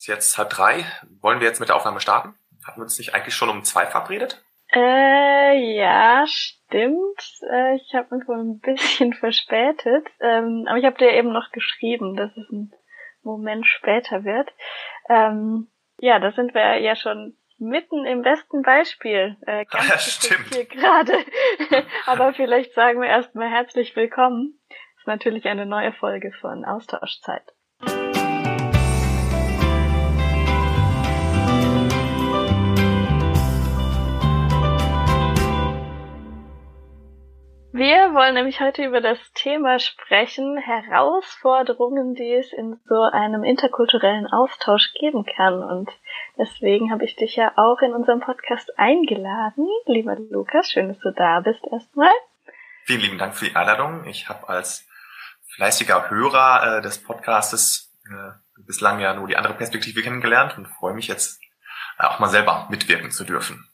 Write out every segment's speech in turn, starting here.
ist jetzt halb drei. Wollen wir jetzt mit der Aufnahme starten? Hatten wir uns nicht eigentlich schon um zwei verabredet? Äh, ja, stimmt. Äh, ich habe mich wohl ein bisschen verspätet. Ähm, aber ich habe dir eben noch geschrieben, dass es ein Moment später wird. Ähm, ja, da sind wir ja schon mitten im besten Beispiel. Äh, ganz ja, stimmt. Hier gerade. aber vielleicht sagen wir erstmal herzlich willkommen. Das ist natürlich eine neue Folge von Austauschzeit. Wir wollen nämlich heute über das Thema sprechen, Herausforderungen, die es in so einem interkulturellen Austausch geben kann. Und deswegen habe ich dich ja auch in unserem Podcast eingeladen. Lieber Lukas, schön, dass du da bist erstmal. Vielen lieben Dank für die Einladung. Ich habe als fleißiger Hörer äh, des Podcastes äh, bislang ja nur die andere Perspektive kennengelernt und freue mich jetzt äh, auch mal selber mitwirken zu dürfen.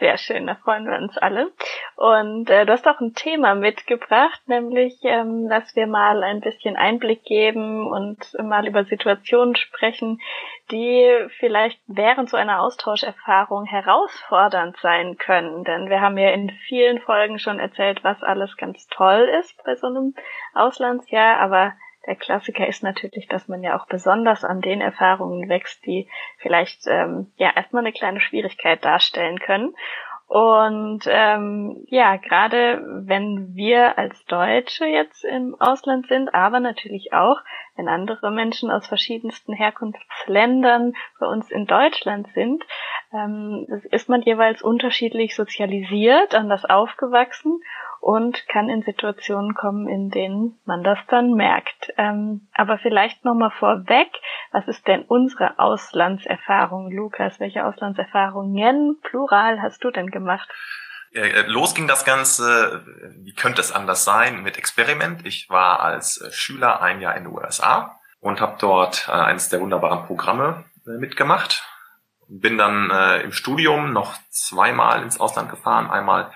Sehr schön, da freuen wir uns alle. Und äh, du hast auch ein Thema mitgebracht, nämlich, ähm, dass wir mal ein bisschen Einblick geben und mal über Situationen sprechen, die vielleicht während so einer Austauscherfahrung herausfordernd sein können. Denn wir haben ja in vielen Folgen schon erzählt, was alles ganz toll ist bei so einem Auslandsjahr, aber der Klassiker ist natürlich, dass man ja auch besonders an den Erfahrungen wächst, die vielleicht ähm, ja erstmal eine kleine Schwierigkeit darstellen können. Und ähm, ja, gerade wenn wir als Deutsche jetzt im Ausland sind, aber natürlich auch, wenn andere Menschen aus verschiedensten Herkunftsländern bei uns in Deutschland sind, ähm, ist man jeweils unterschiedlich sozialisiert, anders aufgewachsen und kann in Situationen kommen, in denen man das dann merkt. Ähm, aber vielleicht nochmal vorweg, was ist denn unsere Auslandserfahrung, Lukas? Welche Auslandserfahrungen, plural, hast du denn gemacht? Äh, los ging das Ganze, wie könnte es anders sein, mit Experiment. Ich war als äh, Schüler ein Jahr in den USA und habe dort äh, eines der wunderbaren Programme mitgemacht. Bin dann im Studium noch zweimal ins Ausland gefahren. Einmal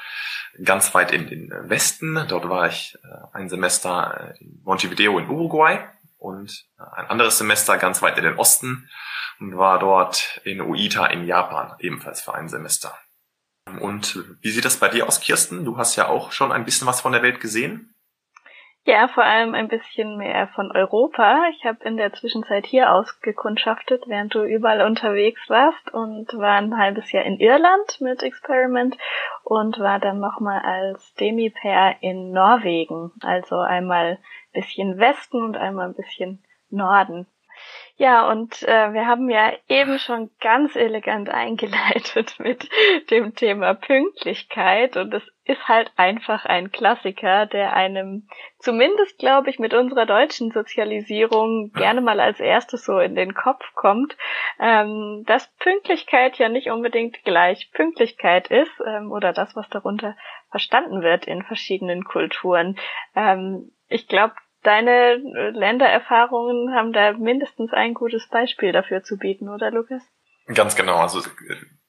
ganz weit in den Westen. Dort war ich äh, ein Semester in Montevideo in Uruguay und äh, ein anderes Semester ganz weit in den Osten und war dort in Oita in Japan, ebenfalls für ein Semester. Und wie sieht das bei dir aus, Kirsten? Du hast ja auch schon ein bisschen was von der Welt gesehen. Ja, vor allem ein bisschen mehr von Europa. Ich habe in der Zwischenzeit hier ausgekundschaftet, während du überall unterwegs warst und war ein halbes Jahr in Irland mit Experiment und war dann nochmal als Demi-Pair in Norwegen. Also einmal bisschen Westen und einmal ein bisschen Norden. Ja, und äh, wir haben ja eben schon ganz elegant eingeleitet mit dem Thema Pünktlichkeit und es ist halt einfach ein Klassiker, der einem zumindest, glaube ich, mit unserer deutschen Sozialisierung gerne mal als erstes so in den Kopf kommt, ähm, dass Pünktlichkeit ja nicht unbedingt gleich Pünktlichkeit ist ähm, oder das, was darunter verstanden wird in verschiedenen Kulturen. Ähm, ich glaube, deine Ländererfahrungen haben da mindestens ein gutes Beispiel dafür zu bieten, oder Lukas? Ganz genau. Also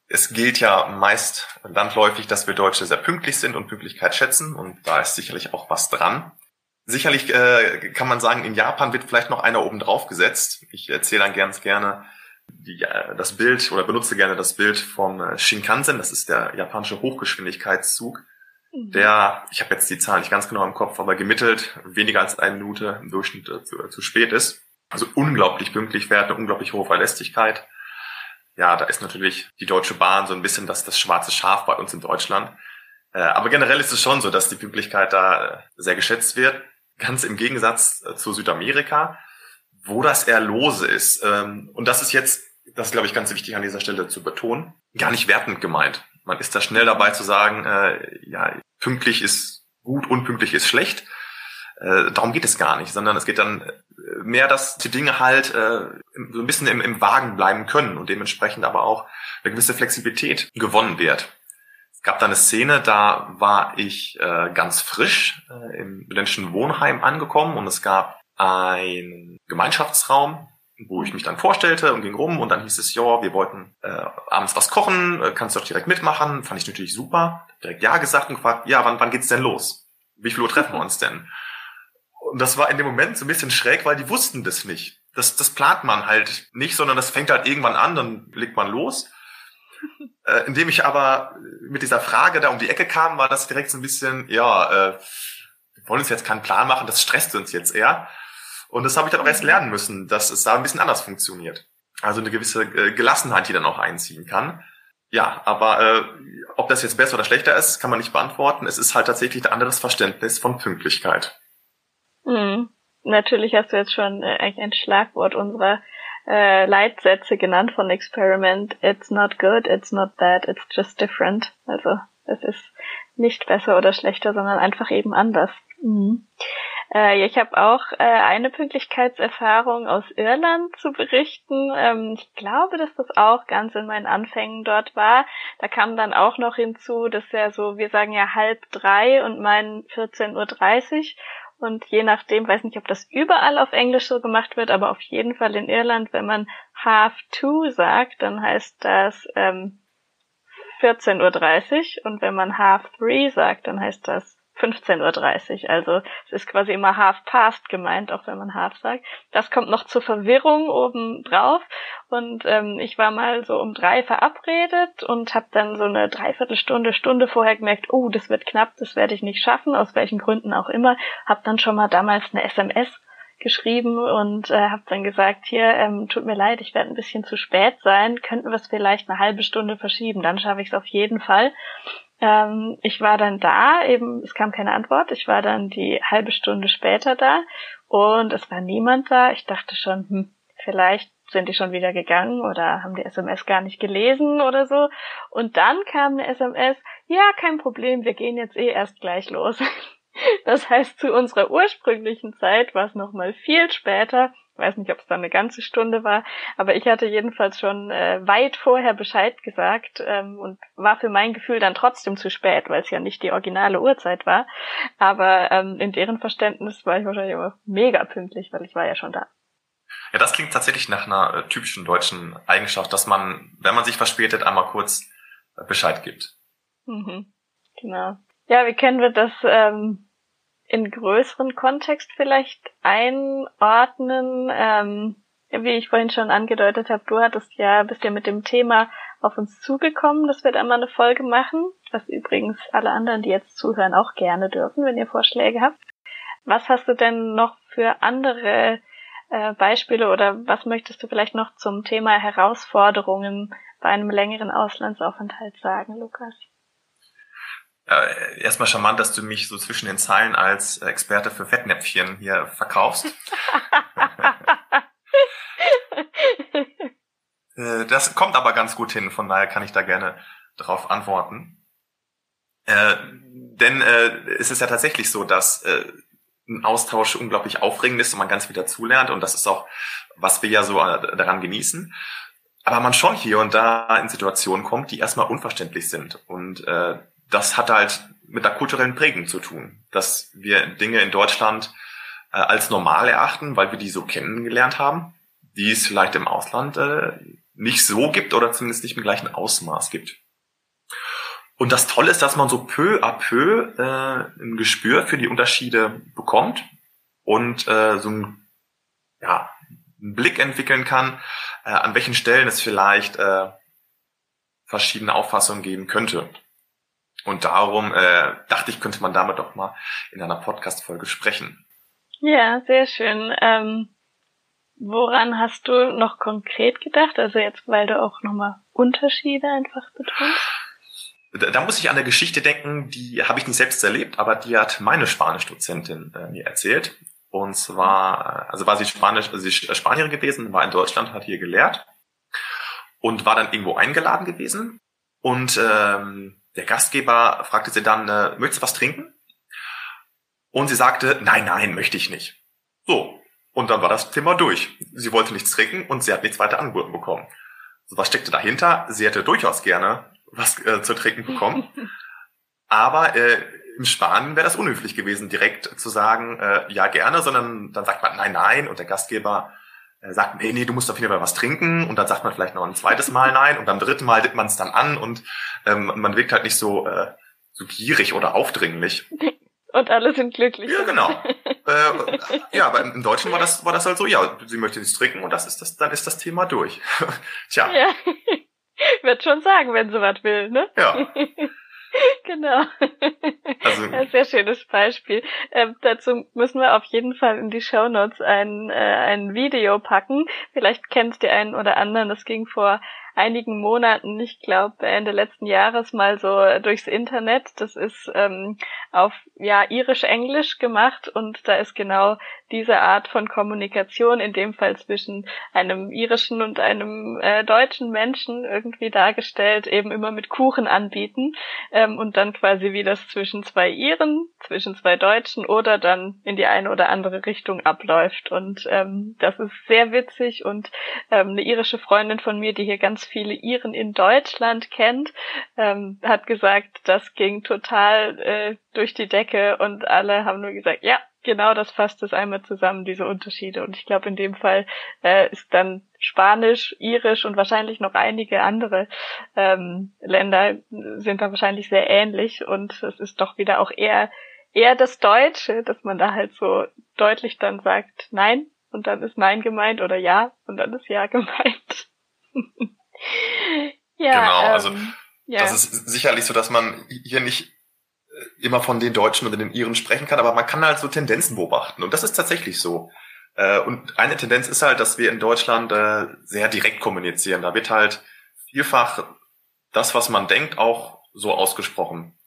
es gilt ja meist landläufig, dass wir Deutsche sehr pünktlich sind und Pünktlichkeit schätzen und da ist sicherlich auch was dran. Sicherlich äh, kann man sagen, in Japan wird vielleicht noch einer oben drauf gesetzt. Ich erzähle dann ganz gerne die, äh, das Bild oder benutze gerne das Bild vom äh, Shinkansen. Das ist der japanische Hochgeschwindigkeitszug. Der, ich habe jetzt die Zahl nicht ganz genau im Kopf, aber gemittelt weniger als eine Minute im Durchschnitt äh, zu, zu spät ist. Also unglaublich pünktlich fährt, eine unglaublich hohe Verlässlichkeit. Ja, da ist natürlich die Deutsche Bahn so ein bisschen das, das schwarze Schaf bei uns in Deutschland. Äh, aber generell ist es schon so, dass die Pünktlichkeit da äh, sehr geschätzt wird. Ganz im Gegensatz zu Südamerika, wo das eher lose ist. Ähm, und das ist jetzt, das ist, glaube ich, ganz wichtig an dieser Stelle zu betonen, gar nicht wertend gemeint. Man ist da schnell dabei zu sagen, äh, ja, pünktlich ist gut, unpünktlich ist schlecht. Äh, darum geht es gar nicht, sondern es geht dann äh, mehr, dass die Dinge halt äh, so ein bisschen im, im Wagen bleiben können und dementsprechend aber auch eine gewisse Flexibilität gewonnen wird. Es gab da eine Szene, da war ich äh, ganz frisch äh, im studentischen Wohnheim angekommen und es gab einen Gemeinschaftsraum, wo ich mich dann vorstellte und ging rum und dann hieß es, ja, wir wollten äh, abends was kochen, äh, kannst du doch direkt mitmachen. Fand ich natürlich super. Direkt ja gesagt und gefragt, ja, wann, wann geht's denn los? Wie viel Uhr treffen wir uns denn? Und das war in dem Moment so ein bisschen schräg, weil die wussten das nicht. das, das plant man halt nicht, sondern das fängt halt irgendwann an, dann legt man los. Äh, indem ich aber mit dieser Frage da um die Ecke kam, war das direkt so ein bisschen, ja, äh, wir wollen uns jetzt keinen Plan machen, das stresst uns jetzt eher. Und das habe ich dann auch erst mhm. lernen müssen, dass es da ein bisschen anders funktioniert. Also eine gewisse äh, Gelassenheit, die dann auch einziehen kann. Ja, aber äh, ob das jetzt besser oder schlechter ist, kann man nicht beantworten. Es ist halt tatsächlich ein anderes Verständnis von Pünktlichkeit. Mhm. Natürlich hast du jetzt schon äh, eigentlich ein Schlagwort unserer äh, Leitsätze genannt von Experiment. It's not good, it's not bad, it's just different. Also es ist nicht besser oder schlechter, sondern einfach eben anders. Mhm. Äh, ich habe auch äh, eine Pünktlichkeitserfahrung aus Irland zu berichten. Ähm, ich glaube, dass das auch ganz in meinen Anfängen dort war. Da kam dann auch noch hinzu, dass ja so, wir sagen ja halb drei und meinen 14.30 Uhr. Und je nachdem, weiß nicht, ob das überall auf Englisch so gemacht wird, aber auf jeden Fall in Irland, wenn man half two sagt, dann heißt das ähm, 14.30 Uhr und wenn man half three sagt, dann heißt das 15.30 Uhr. Also es ist quasi immer half past gemeint, auch wenn man half sagt. Das kommt noch zur Verwirrung oben drauf. Und ähm, ich war mal so um drei verabredet und habe dann so eine Dreiviertelstunde, Stunde vorher gemerkt, oh, das wird knapp, das werde ich nicht schaffen, aus welchen Gründen auch immer. Hab dann schon mal damals eine SMS geschrieben und äh, habe dann gesagt, hier, ähm, tut mir leid, ich werde ein bisschen zu spät sein, könnten wir es vielleicht eine halbe Stunde verschieben, dann schaffe ich es auf jeden Fall. Ähm, ich war dann da, eben, es kam keine Antwort, ich war dann die halbe Stunde später da und es war niemand da. Ich dachte schon, hm, vielleicht sind die schon wieder gegangen oder haben die SMS gar nicht gelesen oder so. Und dann kam eine SMS, ja, kein Problem, wir gehen jetzt eh erst gleich los. Das heißt, zu unserer ursprünglichen Zeit war es nochmal viel später. Weiß nicht, ob es dann eine ganze Stunde war, aber ich hatte jedenfalls schon äh, weit vorher Bescheid gesagt ähm, und war für mein Gefühl dann trotzdem zu spät, weil es ja nicht die originale Uhrzeit war. Aber ähm, in deren Verständnis war ich wahrscheinlich immer mega pünktlich, weil ich war ja schon da. Ja, das klingt tatsächlich nach einer äh, typischen deutschen Eigenschaft, dass man, wenn man sich verspätet, einmal kurz äh, Bescheid gibt. Mhm, genau. Ja, wie kennen wir das ähm, in größeren Kontext vielleicht einordnen? Ähm, wie ich vorhin schon angedeutet habe, du hattest ja, bist ja mit dem Thema auf uns zugekommen, dass wir da mal eine Folge machen, was übrigens alle anderen, die jetzt zuhören, auch gerne dürfen, wenn ihr Vorschläge habt. Was hast du denn noch für andere äh, Beispiele oder was möchtest du vielleicht noch zum Thema Herausforderungen bei einem längeren Auslandsaufenthalt sagen, Lukas? Äh, erstmal charmant, dass du mich so zwischen den Zeilen als Experte für Fettnäpfchen hier verkaufst. äh, das kommt aber ganz gut hin, von daher kann ich da gerne darauf antworten. Äh, denn äh, es ist ja tatsächlich so, dass äh, ein Austausch unglaublich aufregend ist und man ganz viel dazulernt und das ist auch, was wir ja so äh, daran genießen. Aber man schon hier und da in Situationen kommt, die erstmal unverständlich sind und äh, das hat halt mit der kulturellen Prägung zu tun, dass wir Dinge in Deutschland äh, als normal erachten, weil wir die so kennengelernt haben, die es vielleicht im Ausland äh, nicht so gibt oder zumindest nicht im gleichen Ausmaß gibt. Und das Tolle ist, dass man so peu à peu äh, ein Gespür für die Unterschiede bekommt und äh, so ein, ja, einen Blick entwickeln kann, äh, an welchen Stellen es vielleicht äh, verschiedene Auffassungen geben könnte. Und darum äh, dachte ich, könnte man damit doch mal in einer Podcast-Folge sprechen. Ja, sehr schön. Ähm, woran hast du noch konkret gedacht? Also jetzt, weil du auch nochmal Unterschiede einfach betonst? Da, da muss ich an eine Geschichte denken, die habe ich nicht selbst erlebt, aber die hat meine Spanisch-Dozentin äh, mir erzählt. Und zwar, also war sie Spanisch, also sie ist Spanierin gewesen, war in Deutschland, hat hier gelehrt und war dann irgendwo eingeladen gewesen. Und ähm, der Gastgeber fragte sie dann, äh, möchtest du was trinken? Und sie sagte, nein, nein, möchte ich nicht. So. Und dann war das Thema durch. Sie wollte nichts trinken und sie hat nichts weiter angeboten bekommen. So, was steckte dahinter? Sie hätte durchaus gerne was äh, zu trinken bekommen. Aber äh, in Spanien wäre das unhöflich gewesen, direkt zu sagen, äh, ja gerne, sondern dann sagt man nein, nein und der Gastgeber sagt, nee, nee, du musst auf jeden Fall was trinken und dann sagt man vielleicht noch ein zweites Mal nein und beim dritten Mal dittet man es dann an und ähm, man wirkt halt nicht so, äh, so gierig oder aufdringlich. Und alle sind glücklich. Ja, genau. äh, ja, aber im Deutschen war das, war das halt so, ja, sie möchte nichts trinken und das ist das, dann ist das Thema durch. Tja. Ja. Wird schon sagen, wenn sie was will, ne? Ja. genau. Also, ein sehr schönes Beispiel. Ähm, dazu müssen wir auf jeden Fall in die Show Notes ein, äh, ein Video packen. Vielleicht kennst du einen oder anderen. Das ging vor einigen Monaten, ich glaube Ende letzten Jahres mal so durchs Internet. Das ist ähm, auf ja irisch-englisch gemacht und da ist genau diese Art von Kommunikation, in dem Fall zwischen einem irischen und einem äh, deutschen Menschen irgendwie dargestellt, eben immer mit Kuchen anbieten ähm, und dann quasi wie das zwischen zwei Iren, zwischen zwei Deutschen oder dann in die eine oder andere Richtung abläuft. Und ähm, das ist sehr witzig und ähm, eine irische Freundin von mir, die hier ganz viele Iren in Deutschland kennt, ähm, hat gesagt, das ging total äh, durch die Decke und alle haben nur gesagt, ja, genau das fasst es einmal zusammen, diese Unterschiede. Und ich glaube, in dem Fall äh, ist dann Spanisch, Irisch und wahrscheinlich noch einige andere ähm, Länder sind da wahrscheinlich sehr ähnlich und es ist doch wieder auch eher eher das Deutsche, dass man da halt so deutlich dann sagt Nein und dann ist Nein gemeint oder Ja und dann ist Ja gemeint. Ja, genau, also ähm, ja. das ist sicherlich so, dass man hier nicht immer von den Deutschen oder den Iren sprechen kann, aber man kann halt so Tendenzen beobachten. Und das ist tatsächlich so. Äh, und eine Tendenz ist halt, dass wir in Deutschland äh, sehr direkt kommunizieren. Da wird halt vielfach das, was man denkt, auch so ausgesprochen.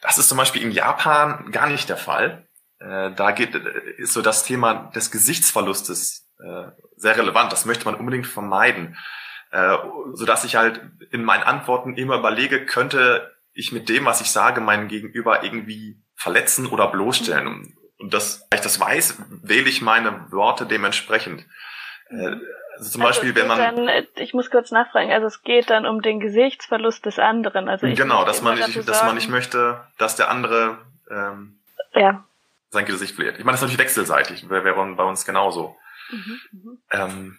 Das ist zum Beispiel in Japan gar nicht der Fall. Äh, da geht, ist so das Thema des Gesichtsverlustes sehr relevant. Das möchte man unbedingt vermeiden. So dass ich halt in meinen Antworten immer überlege, könnte ich mit dem, was ich sage, meinen Gegenüber irgendwie verletzen oder bloßstellen. Und, und das, weil ich das weiß, wähle ich meine Worte dementsprechend. Äh, also zum also Beispiel, wenn man. Dann, äh, ich muss kurz nachfragen, also es geht dann um den Gesichtsverlust des anderen. Also genau, dass man nicht, dass man nicht möchte, dass der andere ähm, ja. sein Gesicht verliert. Ich meine, das ist natürlich wechselseitig, wäre wär bei uns genauso. Mhm, mhm. ähm,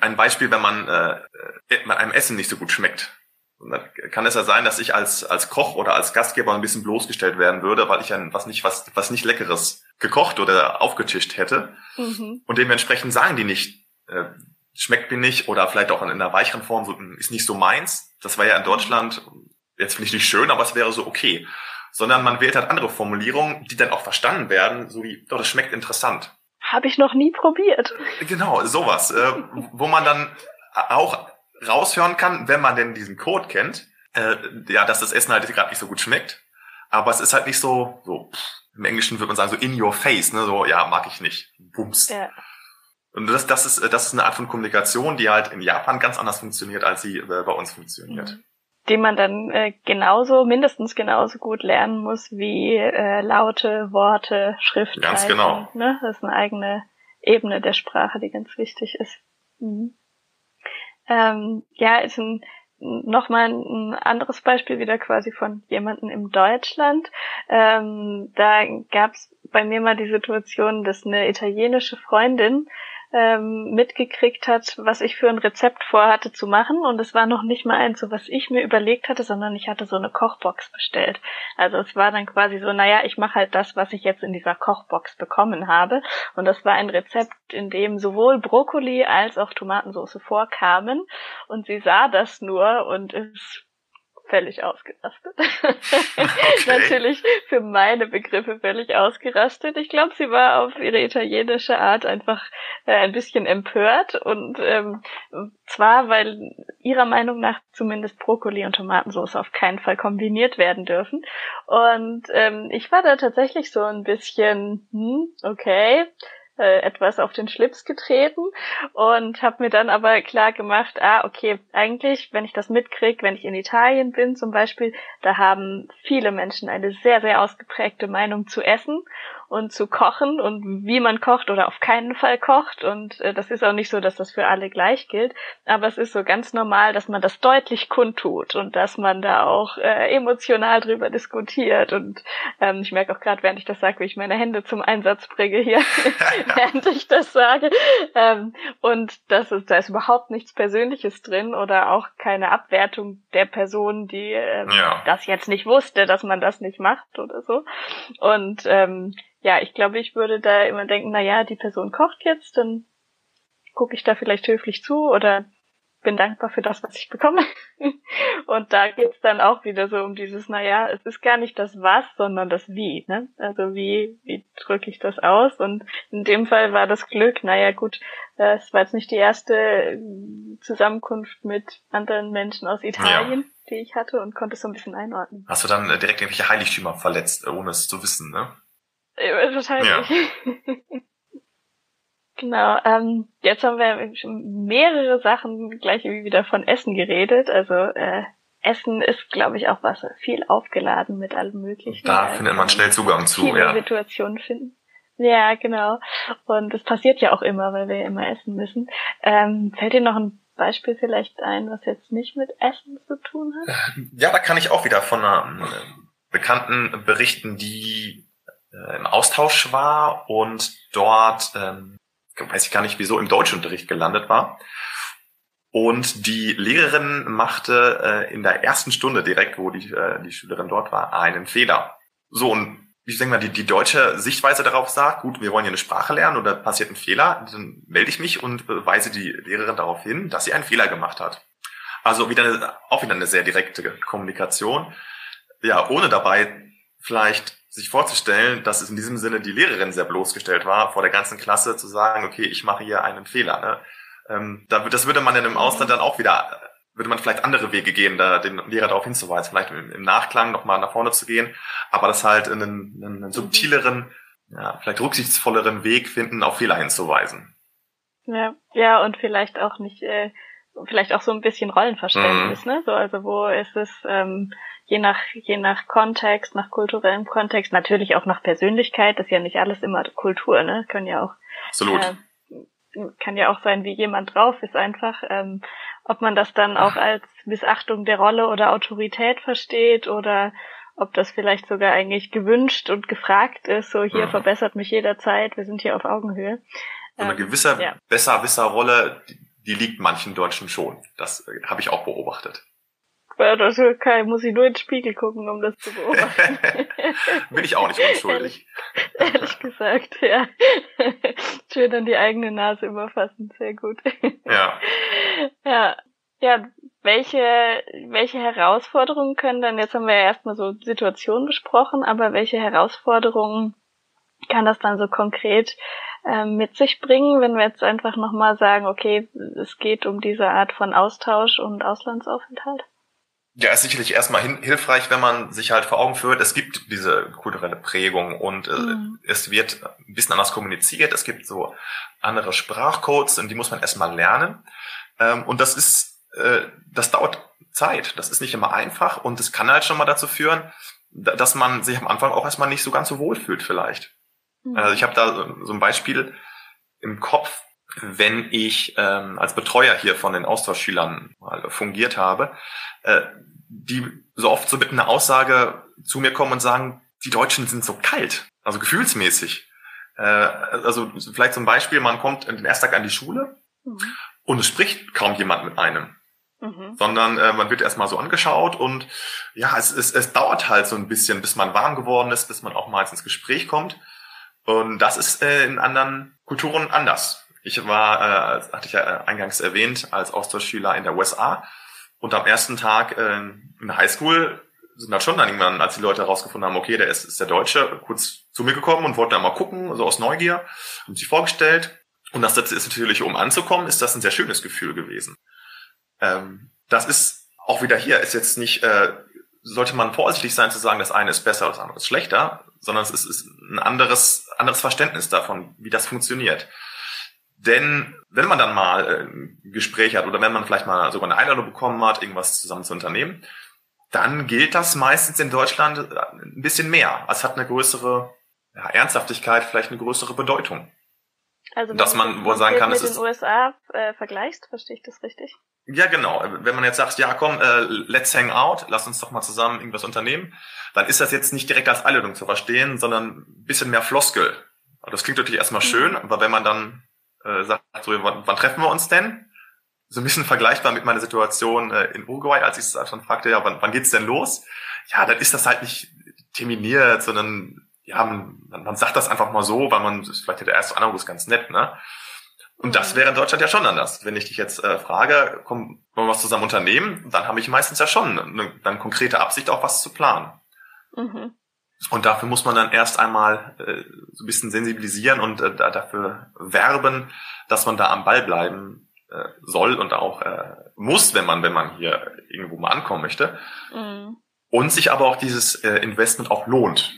ein Beispiel, wenn man äh, äh einem Essen nicht so gut schmeckt, und dann kann es ja sein, dass ich als, als Koch oder als Gastgeber ein bisschen bloßgestellt werden würde, weil ich ein, was nicht, was, was nicht Leckeres gekocht oder aufgetischt hätte. Mhm. Und dementsprechend sagen die nicht, äh, schmeckt mir nicht oder vielleicht auch in einer weicheren Form so, hm, ist nicht so meins. Das war ja in. Deutschland, jetzt finde ich nicht schön, aber es wäre so okay. Sondern man wählt halt andere Formulierungen, die dann auch verstanden werden, so wie, doch, das schmeckt interessant. Habe ich noch nie probiert. Genau, sowas, äh, wo man dann auch raushören kann, wenn man denn diesen Code kennt, äh, ja, dass das Essen halt gerade nicht so gut schmeckt. Aber es ist halt nicht so, so pff, im Englischen würde man sagen, so in your face, ne? So, ja, mag ich nicht. Bums. Ja. Und das, das, ist, das ist eine Art von Kommunikation, die halt in Japan ganz anders funktioniert, als sie äh, bei uns funktioniert. Mhm. Den man dann äh, genauso, mindestens genauso gut lernen muss wie äh, Laute, Worte, Schrift. Ganz genau. Ne? Das ist eine eigene Ebene der Sprache, die ganz wichtig ist. Mhm. Ähm, ja, ist ein nochmal ein anderes Beispiel wieder quasi von jemanden im Deutschland. Ähm, da gab es bei mir mal die Situation, dass eine italienische Freundin ähm, mitgekriegt hat, was ich für ein Rezept vorhatte zu machen. Und es war noch nicht mal eins, so was ich mir überlegt hatte, sondern ich hatte so eine Kochbox bestellt. Also es war dann quasi so, naja, ich mache halt das, was ich jetzt in dieser Kochbox bekommen habe. Und das war ein Rezept, in dem sowohl Brokkoli als auch Tomatensauce vorkamen. Und sie sah das nur und ist völlig ausgerastet. Okay. Natürlich für meine Begriffe völlig ausgerastet. Ich glaube, sie war auf ihre italienische Art einfach äh, ein bisschen empört und ähm, zwar, weil ihrer Meinung nach zumindest Brokkoli und Tomatensauce auf keinen Fall kombiniert werden dürfen. Und ähm, ich war da tatsächlich so ein bisschen, hm, okay, äh, etwas auf den Schlips getreten und habe mir dann aber klar gemacht, ah, okay, eigentlich, wenn ich das mitkriege, wenn ich in Italien bin zum Beispiel, da haben viele Menschen eine sehr, sehr ausgeprägte Meinung zu Essen und zu kochen und wie man kocht oder auf keinen Fall kocht. Und äh, das ist auch nicht so, dass das für alle gleich gilt. Aber es ist so ganz normal, dass man das deutlich kundtut und dass man da auch äh, emotional drüber diskutiert. Und ähm, ich merke auch gerade, während ich das sage, wie ich meine Hände zum Einsatz bringe hier, während ich das sage. Ähm, und das ist, da ist überhaupt nichts Persönliches drin oder auch keine Abwertung der Person, die ähm, ja. das jetzt nicht wusste, dass man das nicht macht oder so. Und ähm, ja, ich glaube, ich würde da immer denken, na ja, die Person kocht jetzt, dann gucke ich da vielleicht höflich zu oder bin dankbar für das, was ich bekomme. und da geht's dann auch wieder so um dieses, naja, es ist gar nicht das Was, sondern das Wie. Ne? Also wie, wie drücke ich das aus? Und in dem Fall war das Glück, naja gut, es war jetzt nicht die erste äh, Zusammenkunft mit anderen Menschen aus Italien, ja. die ich hatte und konnte es so ein bisschen einordnen. Hast du dann direkt irgendwelche Heiligtümer verletzt, ohne es zu wissen, ne? Ja, wahrscheinlich. Ja. Genau, ähm, jetzt haben wir schon mehrere Sachen gleich wie wieder von Essen geredet. Also äh, Essen ist, glaube ich, auch was viel aufgeladen mit allem möglichen. Da findet man schnell Zugang zu, ja. Situationen finden. Ja, genau. Und das passiert ja auch immer, weil wir immer essen müssen. Ähm, fällt dir noch ein Beispiel vielleicht ein, was jetzt nicht mit Essen zu tun hat? Ja, da kann ich auch wieder von einer Bekannten berichten, die äh, im Austausch war und dort ähm, weiß ich gar nicht wieso, im Deutschunterricht gelandet war. Und die Lehrerin machte äh, in der ersten Stunde direkt, wo die, äh, die Schülerin dort war, einen Fehler. So, und ich denke mal, die, die deutsche Sichtweise darauf sagt, gut, wir wollen hier eine Sprache lernen oder passiert ein Fehler, dann melde ich mich und weise die Lehrerin darauf hin, dass sie einen Fehler gemacht hat. Also wieder eine, auch wieder eine sehr direkte Kommunikation. Ja, ohne dabei vielleicht sich vorzustellen, dass es in diesem Sinne die Lehrerin sehr bloßgestellt war, vor der ganzen Klasse zu sagen, okay, ich mache hier einen Fehler. Ne? Ähm, das würde man in einem Ausland dann auch wieder, würde man vielleicht andere Wege gehen, da den Lehrer darauf hinzuweisen, vielleicht im, Nachklang nochmal nach vorne zu gehen, aber das halt in einen, einen subtileren, ja, vielleicht rücksichtsvolleren Weg finden, auf Fehler hinzuweisen. Ja, ja, und vielleicht auch nicht, äh, vielleicht auch so ein bisschen Rollenverständnis, mhm. ne? So, also wo ist es, ähm, je nach, je nach Kontext, nach kulturellem Kontext, natürlich auch nach Persönlichkeit, das ist ja nicht alles immer Kultur, ne? Können ja auch. Absolut. Äh, kann ja auch sein, wie jemand drauf ist einfach, ähm, ob man das dann auch als Missachtung der Rolle oder Autorität versteht oder ob das vielleicht sogar eigentlich gewünscht und gefragt ist, so hier mhm. verbessert mich jederzeit, wir sind hier auf Augenhöhe. So eine ähm, gewisse ja. Besserwisser-Rolle, die, liegt manchen Deutschen schon. Das äh, habe ich auch beobachtet. Bei der Türkei muss ich nur ins Spiegel gucken, um das zu beobachten. Bin ich auch nicht unschuldig. Ehrlich, ehrlich gesagt, ja. Schön an die eigene Nase überfassen, sehr gut. Ja. Ja. Ja, welche, welche Herausforderungen können dann, jetzt haben wir ja erstmal so Situationen besprochen, aber welche Herausforderungen kann das dann so konkret mit sich bringen, wenn wir jetzt einfach nochmal sagen, okay, es geht um diese Art von Austausch und Auslandsaufenthalt? Ja, ist sicherlich erstmal hilfreich, wenn man sich halt vor Augen führt, es gibt diese kulturelle Prägung und äh, mhm. es wird ein bisschen anders kommuniziert. Es gibt so andere Sprachcodes und die muss man erstmal lernen. Ähm, und das ist, äh, das dauert Zeit. Das ist nicht immer einfach und es kann halt schon mal dazu führen, dass man sich am Anfang auch erstmal nicht so ganz so wohl fühlt vielleicht. Also ich habe da so ein Beispiel im Kopf, wenn ich ähm, als Betreuer hier von den Austauschschülern mal fungiert habe, äh, die so oft so mit einer Aussage zu mir kommen und sagen, die Deutschen sind so kalt, also gefühlsmäßig. Äh, also vielleicht zum Beispiel, man kommt den ersten Tag an die Schule mhm. und es spricht kaum jemand mit einem. Mhm. Sondern äh, man wird erstmal so angeschaut und ja, es, es, es dauert halt so ein bisschen, bis man warm geworden ist, bis man auch mal ins Gespräch kommt. Und das ist äh, in anderen Kulturen anders. Ich war, äh, hatte ich ja eingangs erwähnt, als Austauschschüler in der USA und am ersten Tag äh, in der Highschool sind dann schon dann irgendwann, als die Leute herausgefunden haben, okay, der ist, ist der Deutsche, kurz zu mir gekommen und wollten dann mal gucken, so aus Neugier, und sich vorgestellt. Und das ist natürlich, um anzukommen, ist das ein sehr schönes Gefühl gewesen. Ähm, das ist auch wieder hier, ist jetzt nicht, äh, sollte man vorsichtig sein zu sagen, das eine ist besser, das andere ist schlechter, sondern es ist, ist ein anderes, anderes Verständnis davon, wie das funktioniert. Denn wenn man dann mal äh, ein Gespräch hat oder wenn man vielleicht mal sogar eine Einladung bekommen hat, irgendwas zusammen zu unternehmen, dann gilt das meistens in Deutschland äh, ein bisschen mehr. Es hat eine größere ja, Ernsthaftigkeit vielleicht eine größere Bedeutung. Also dass man wohl sagen kann, es den ist USA äh, vergleichst, verstehe ich das richtig? Ja, genau. Wenn man jetzt sagt, ja, komm, äh, let's hang out, lass uns doch mal zusammen irgendwas unternehmen, dann ist das jetzt nicht direkt als Einladung zu verstehen, sondern ein bisschen mehr Floskel. Das klingt natürlich erstmal Mhm. schön, aber wenn man dann äh, sagt, so, wann, wann treffen wir uns denn? So ein bisschen vergleichbar mit meiner Situation äh, in Uruguay, als ich es schon fragte, ja, wann, wann geht's denn los? Ja, dann ist das halt nicht terminiert, sondern ja, man, man sagt das einfach mal so, weil man vielleicht der erste Anruf ist ganz nett, ne? Und das wäre in Deutschland ja schon anders. Wenn ich dich jetzt äh, frage, komm, wollen wir was zusammen unternehmen, dann habe ich meistens ja schon eine, eine konkrete Absicht, auch was zu planen. Mhm. Und dafür muss man dann erst einmal äh, so ein bisschen sensibilisieren und äh, da- dafür werben, dass man da am Ball bleiben äh, soll und auch äh, muss, wenn man, wenn man hier irgendwo mal ankommen möchte. Mhm. Und sich aber auch dieses äh, Investment auch lohnt.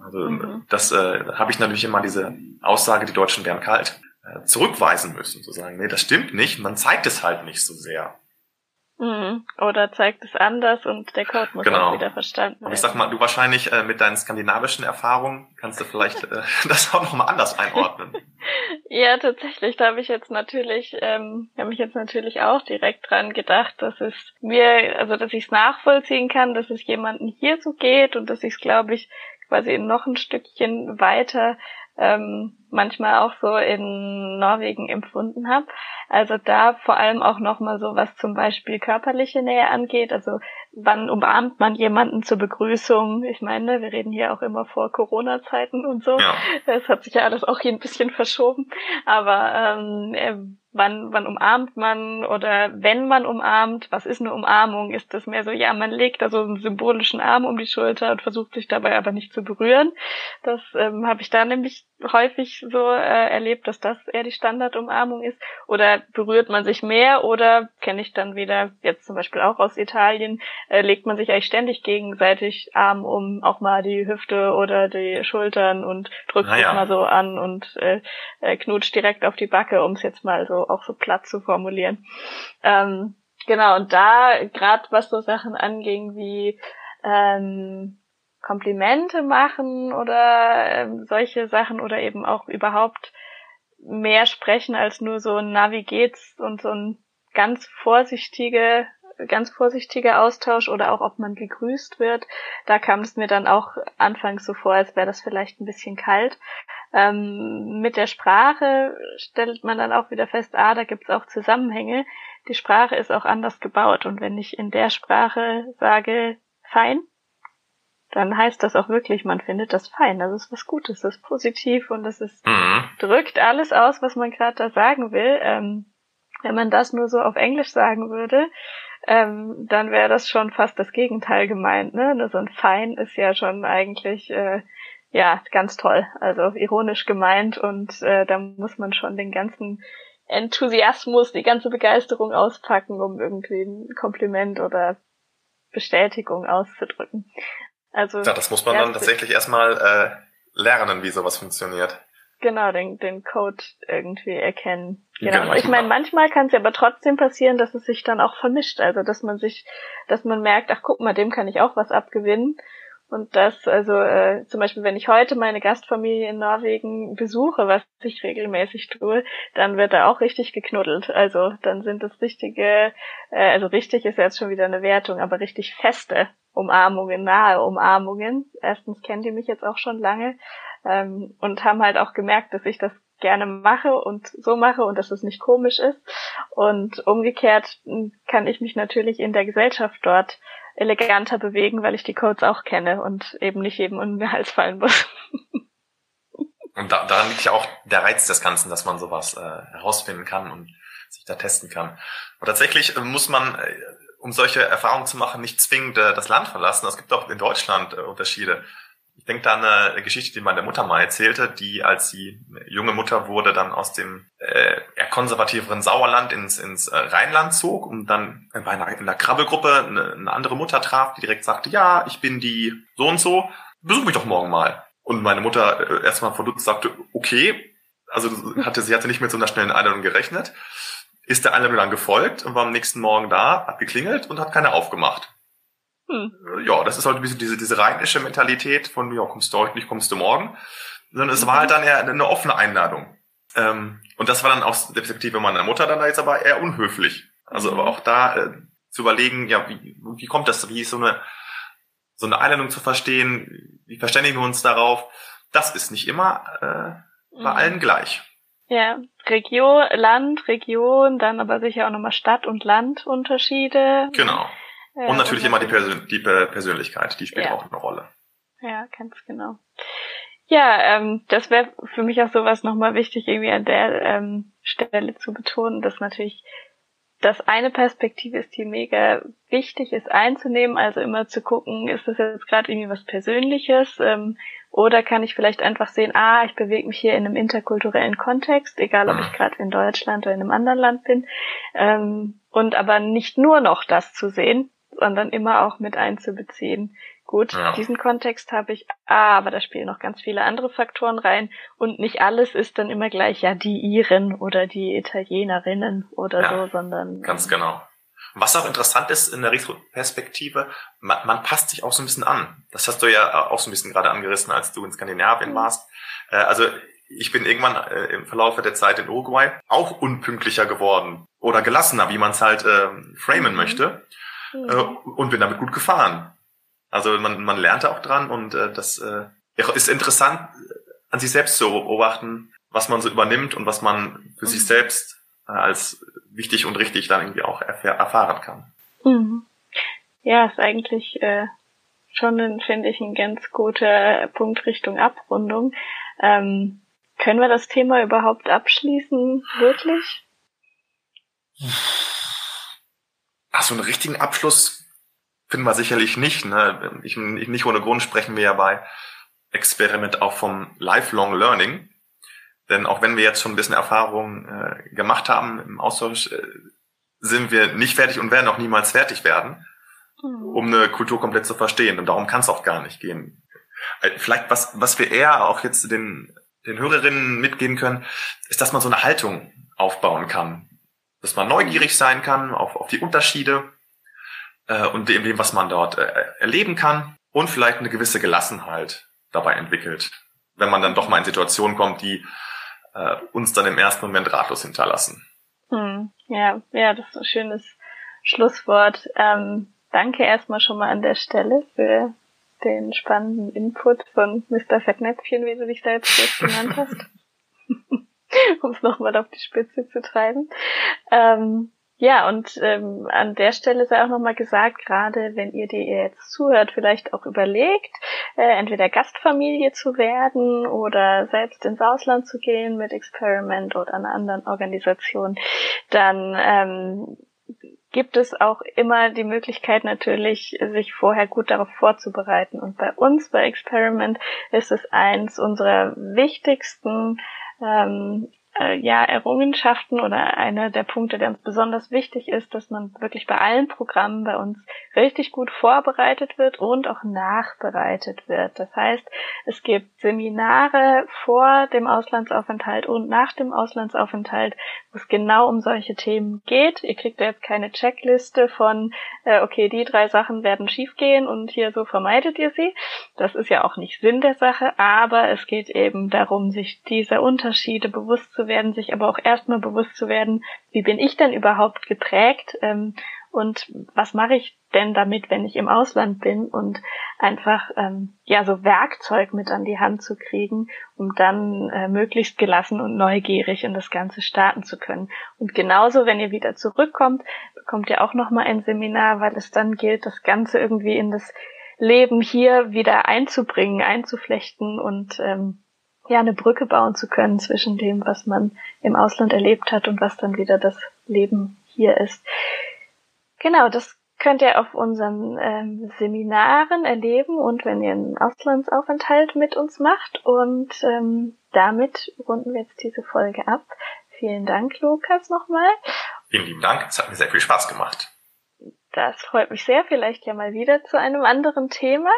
Also Mhm. das äh, habe ich natürlich immer diese Aussage, die Deutschen wären kalt, zurückweisen müssen, zu sagen, nee, das stimmt nicht, man zeigt es halt nicht so sehr. Mhm. Oder zeigt es anders und der Code muss Genau. auch wieder verstanden Aber ich werden. sag mal, du wahrscheinlich äh, mit deinen skandinavischen Erfahrungen kannst du vielleicht äh, das auch nochmal anders einordnen. Ja, tatsächlich. Da habe ich jetzt natürlich, ähm, habe ich jetzt natürlich auch direkt dran gedacht, dass es mir, also dass ich es nachvollziehen kann, dass es jemandem hier so geht und dass ich es, glaube ich, quasi noch ein Stückchen weiter ähm, manchmal auch so in Norwegen empfunden habe. Also da vor allem auch nochmal so, was zum Beispiel körperliche Nähe angeht. Also wann umarmt man jemanden zur Begrüßung? Ich meine, wir reden hier auch immer vor Corona-Zeiten und so. Ja. Es hat sich ja alles auch hier ein bisschen verschoben. Aber ähm, äh, wann, wann umarmt man oder wenn man umarmt, was ist eine Umarmung? Ist das mehr so, ja, man legt da so einen symbolischen Arm um die Schulter und versucht sich dabei aber nicht zu berühren. Das ähm, habe ich da nämlich häufig so äh, erlebt, dass das eher die Standardumarmung ist. Oder berührt man sich mehr oder kenne ich dann wieder, jetzt zum Beispiel auch aus Italien, äh, legt man sich eigentlich ständig gegenseitig Arm um, auch mal die Hüfte oder die Schultern und drückt Ah, sich mal so an und äh, äh, knutscht direkt auf die Backe, um es jetzt mal so auch so platt zu formulieren. Ähm, genau, und da, gerade was so Sachen anging wie ähm, Komplimente machen oder ähm, solche Sachen oder eben auch überhaupt mehr sprechen als nur so ein Navi geht's und so ein ganz vorsichtige, ganz vorsichtiger Austausch oder auch ob man gegrüßt wird. Da kam es mir dann auch anfangs so vor, als wäre das vielleicht ein bisschen kalt. Ähm, mit der Sprache stellt man dann auch wieder fest, ah, da gibt's auch Zusammenhänge. Die Sprache ist auch anders gebaut und wenn ich in der Sprache sage fein, dann heißt das auch wirklich, man findet das fein. Das ist was Gutes, das ist positiv und das ist Mhm. drückt alles aus, was man gerade da sagen will. Ähm, wenn man das nur so auf Englisch sagen würde, ähm, dann wäre das schon fast das Gegenteil gemeint. Ne? So ein Fein ist ja schon eigentlich äh, ja ganz toll, also ironisch gemeint und äh, da muss man schon den ganzen Enthusiasmus, die ganze Begeisterung auspacken, um irgendwie ein Kompliment oder Bestätigung auszudrücken. Also Ja, das muss man dann tatsächlich erstmal äh, lernen, wie sowas funktioniert. Genau, den, den Code irgendwie erkennen. Genau. Genau. Ich meine, manchmal kann es ja aber trotzdem passieren, dass es sich dann auch vermischt. Also dass man sich, dass man merkt, ach guck mal, dem kann ich auch was abgewinnen. Und das, also äh, zum Beispiel, wenn ich heute meine Gastfamilie in Norwegen besuche, was ich regelmäßig tue, dann wird da auch richtig geknuddelt. Also dann sind es richtige, äh, also richtig ist jetzt schon wieder eine Wertung, aber richtig feste Umarmungen, nahe Umarmungen. Erstens kennen die mich jetzt auch schon lange ähm, und haben halt auch gemerkt, dass ich das gerne mache und so mache und dass es nicht komisch ist. Und umgekehrt mh, kann ich mich natürlich in der Gesellschaft dort eleganter bewegen, weil ich die Codes auch kenne und eben nicht jedem um den Hals fallen muss. Und da, daran liegt ja auch der Reiz des Ganzen, dass man sowas äh, herausfinden kann und sich da testen kann. Und tatsächlich äh, muss man, äh, um solche Erfahrungen zu machen, nicht zwingend äh, das Land verlassen. Es gibt auch in Deutschland äh, Unterschiede. Ich denke da an eine Geschichte, die meine Mutter mal erzählte, die, als sie junge Mutter wurde, dann aus dem äh, eher konservativeren Sauerland ins, ins äh, Rheinland zog und dann bei einer, in einer Krabbelgruppe eine, eine andere Mutter traf, die direkt sagte, ja, ich bin die so und so, besuch mich doch morgen mal. Und meine Mutter äh, erstmal verdutzt sagte, okay, also hatte sie hatte nicht mit so einer schnellen Einladung gerechnet, ist der Einladung dann gefolgt und war am nächsten Morgen da, hat geklingelt und hat keine aufgemacht. Hm. Ja, das ist halt ein bisschen diese, diese rheinische Mentalität von, ja, kommst du heute nicht, kommst du morgen. sondern es war halt dann eher eine offene Einladung. Ähm, und das war dann aus der Perspektive meiner Mutter dann jetzt aber eher unhöflich. Also aber auch da äh, zu überlegen, ja, wie, wie kommt das, wie ist so eine, so eine Einladung zu verstehen, wie verständigen wir uns darauf, das ist nicht immer äh, bei mhm. allen gleich. Ja, Region, Land, Region, dann aber sicher auch nochmal Stadt- und Landunterschiede. Genau. Und natürlich immer die, Persön die Persönlichkeit, die spielt ja. auch eine Rolle. Ja, ganz genau. Ja, ähm, das wäre für mich auch sowas nochmal wichtig, irgendwie an der ähm, Stelle zu betonen, dass natürlich das eine Perspektive ist, die mega wichtig ist einzunehmen, also immer zu gucken, ist das jetzt gerade irgendwie was Persönliches ähm, oder kann ich vielleicht einfach sehen, ah, ich bewege mich hier in einem interkulturellen Kontext, egal ob ich gerade in Deutschland oder in einem anderen Land bin, ähm, und aber nicht nur noch das zu sehen, sondern immer auch mit einzubeziehen. Gut, ja. diesen Kontext habe ich, ah, aber da spielen noch ganz viele andere Faktoren rein und nicht alles ist dann immer gleich, ja, die Iren oder die Italienerinnen oder ja, so, sondern. Ganz genau. Was auch interessant ist in der Retroperspektive, man, man, passt sich auch so ein bisschen an. Das hast du ja auch so ein bisschen gerade angerissen, als du in Skandinavien mhm. warst. Äh, also ich bin irgendwann äh, im Verlauf der Zeit in Uruguay auch unpünktlicher geworden oder gelassener, wie man es halt äh, framen mhm. möchte. Mhm. Äh, und bin damit gut gefahren. Also man, man lernt auch dran und äh, das äh, ist interessant, an sich selbst zu beobachten, was man so übernimmt und was man für mhm. sich selbst äh, als wichtig und richtig dann irgendwie auch erfahr erfahren kann. Mhm. Ja, ist eigentlich äh, schon, finde ich, ein ganz guter Punkt Richtung Abrundung. Ähm, können wir das Thema überhaupt abschließen, wirklich? Ach, so einen richtigen Abschluss finden wir sicherlich nicht. Ne? Ich, nicht ohne Grund sprechen wir ja bei Experiment auch vom Lifelong Learning. Denn auch wenn wir jetzt schon ein bisschen Erfahrung äh, gemacht haben im Austausch, äh, sind wir nicht fertig und werden auch niemals fertig werden, mhm. um eine Kultur komplett zu verstehen. Und darum kann es auch gar nicht gehen. Äh, vielleicht was, was wir eher auch jetzt den, den Hörerinnen mitgeben können, ist, dass man so eine Haltung aufbauen kann. Dass man neugierig sein kann auf, auf die Unterschiede äh, und dem, was man dort äh, erleben kann und vielleicht eine gewisse Gelassenheit dabei entwickelt, wenn man dann doch mal in Situationen kommt, die äh, uns dann im ersten Moment ratlos hinterlassen. Hm, ja, ja, das ist ein schönes Schlusswort. Ähm, danke erstmal schon mal an der Stelle für den spannenden Input von Mr. Fettnäpfchen, wie du dich selbst jetzt genannt hast. um es nochmal auf die Spitze zu treiben. Ähm, ja, und ähm, an der Stelle sei auch nochmal gesagt, gerade wenn ihr, die ihr jetzt zuhört, vielleicht auch überlegt, äh, entweder Gastfamilie zu werden oder selbst ins Ausland zu gehen mit Experiment oder einer anderen Organisation, dann ähm, gibt es auch immer die Möglichkeit natürlich, sich vorher gut darauf vorzubereiten. Und bei uns, bei Experiment, ist es eins unserer wichtigsten ähm, äh, ja, Errungenschaften oder einer der Punkte, der uns besonders wichtig ist, dass man wirklich bei allen Programmen bei uns richtig gut vorbereitet wird und auch nachbereitet wird. Das heißt, es gibt Seminare vor dem Auslandsaufenthalt und nach dem Auslandsaufenthalt, wo es genau um solche Themen geht. Ihr kriegt jetzt keine Checkliste von, äh, okay, die drei Sachen werden schiefgehen und hier so vermeidet ihr sie. Das ist ja auch nicht Sinn der Sache, aber es geht eben darum, sich dieser Unterschiede bewusst zu werden, sich aber auch erstmal bewusst zu werden, wie bin ich denn überhaupt geprägt ähm, und was mache ich denn damit, wenn ich im Ausland bin und einfach ähm, ja so Werkzeug mit an die Hand zu kriegen, um dann äh, möglichst gelassen und neugierig in das Ganze starten zu können. Und genauso, wenn ihr wieder zurückkommt, bekommt ihr auch noch mal ein Seminar, weil es dann gilt, das Ganze irgendwie in das Leben hier wieder einzubringen, einzuflechten und ähm, ja eine Brücke bauen zu können zwischen dem, was man im Ausland erlebt hat und was dann wieder das Leben hier ist. Genau, das könnt ihr auf unseren ähm, Seminaren erleben und wenn ihr einen Auslandsaufenthalt mit uns macht. Und ähm, damit runden wir jetzt diese Folge ab. Vielen Dank, Lukas, nochmal. Vielen lieben Dank. Es hat mir sehr viel Spaß gemacht. Das freut mich sehr. Vielleicht ja mal wieder zu einem anderen Thema.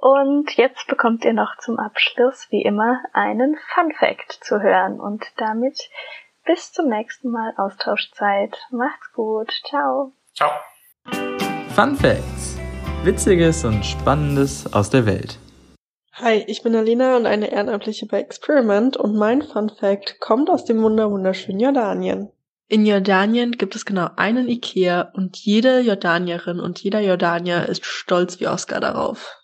Und jetzt bekommt ihr noch zum Abschluss, wie immer, einen Fun Fact zu hören. Und damit bis zum nächsten Mal Austauschzeit. Macht's gut. Ciao. Ciao. Fun Facts. Witziges und Spannendes aus der Welt. Hi, ich bin Alina und eine Ehrenamtliche bei Experiment und mein Fun Fact kommt aus dem wunderwunderschönen Jordanien. In Jordanien gibt es genau einen Ikea und jede Jordanierin und jeder Jordanier ist stolz wie Oscar darauf.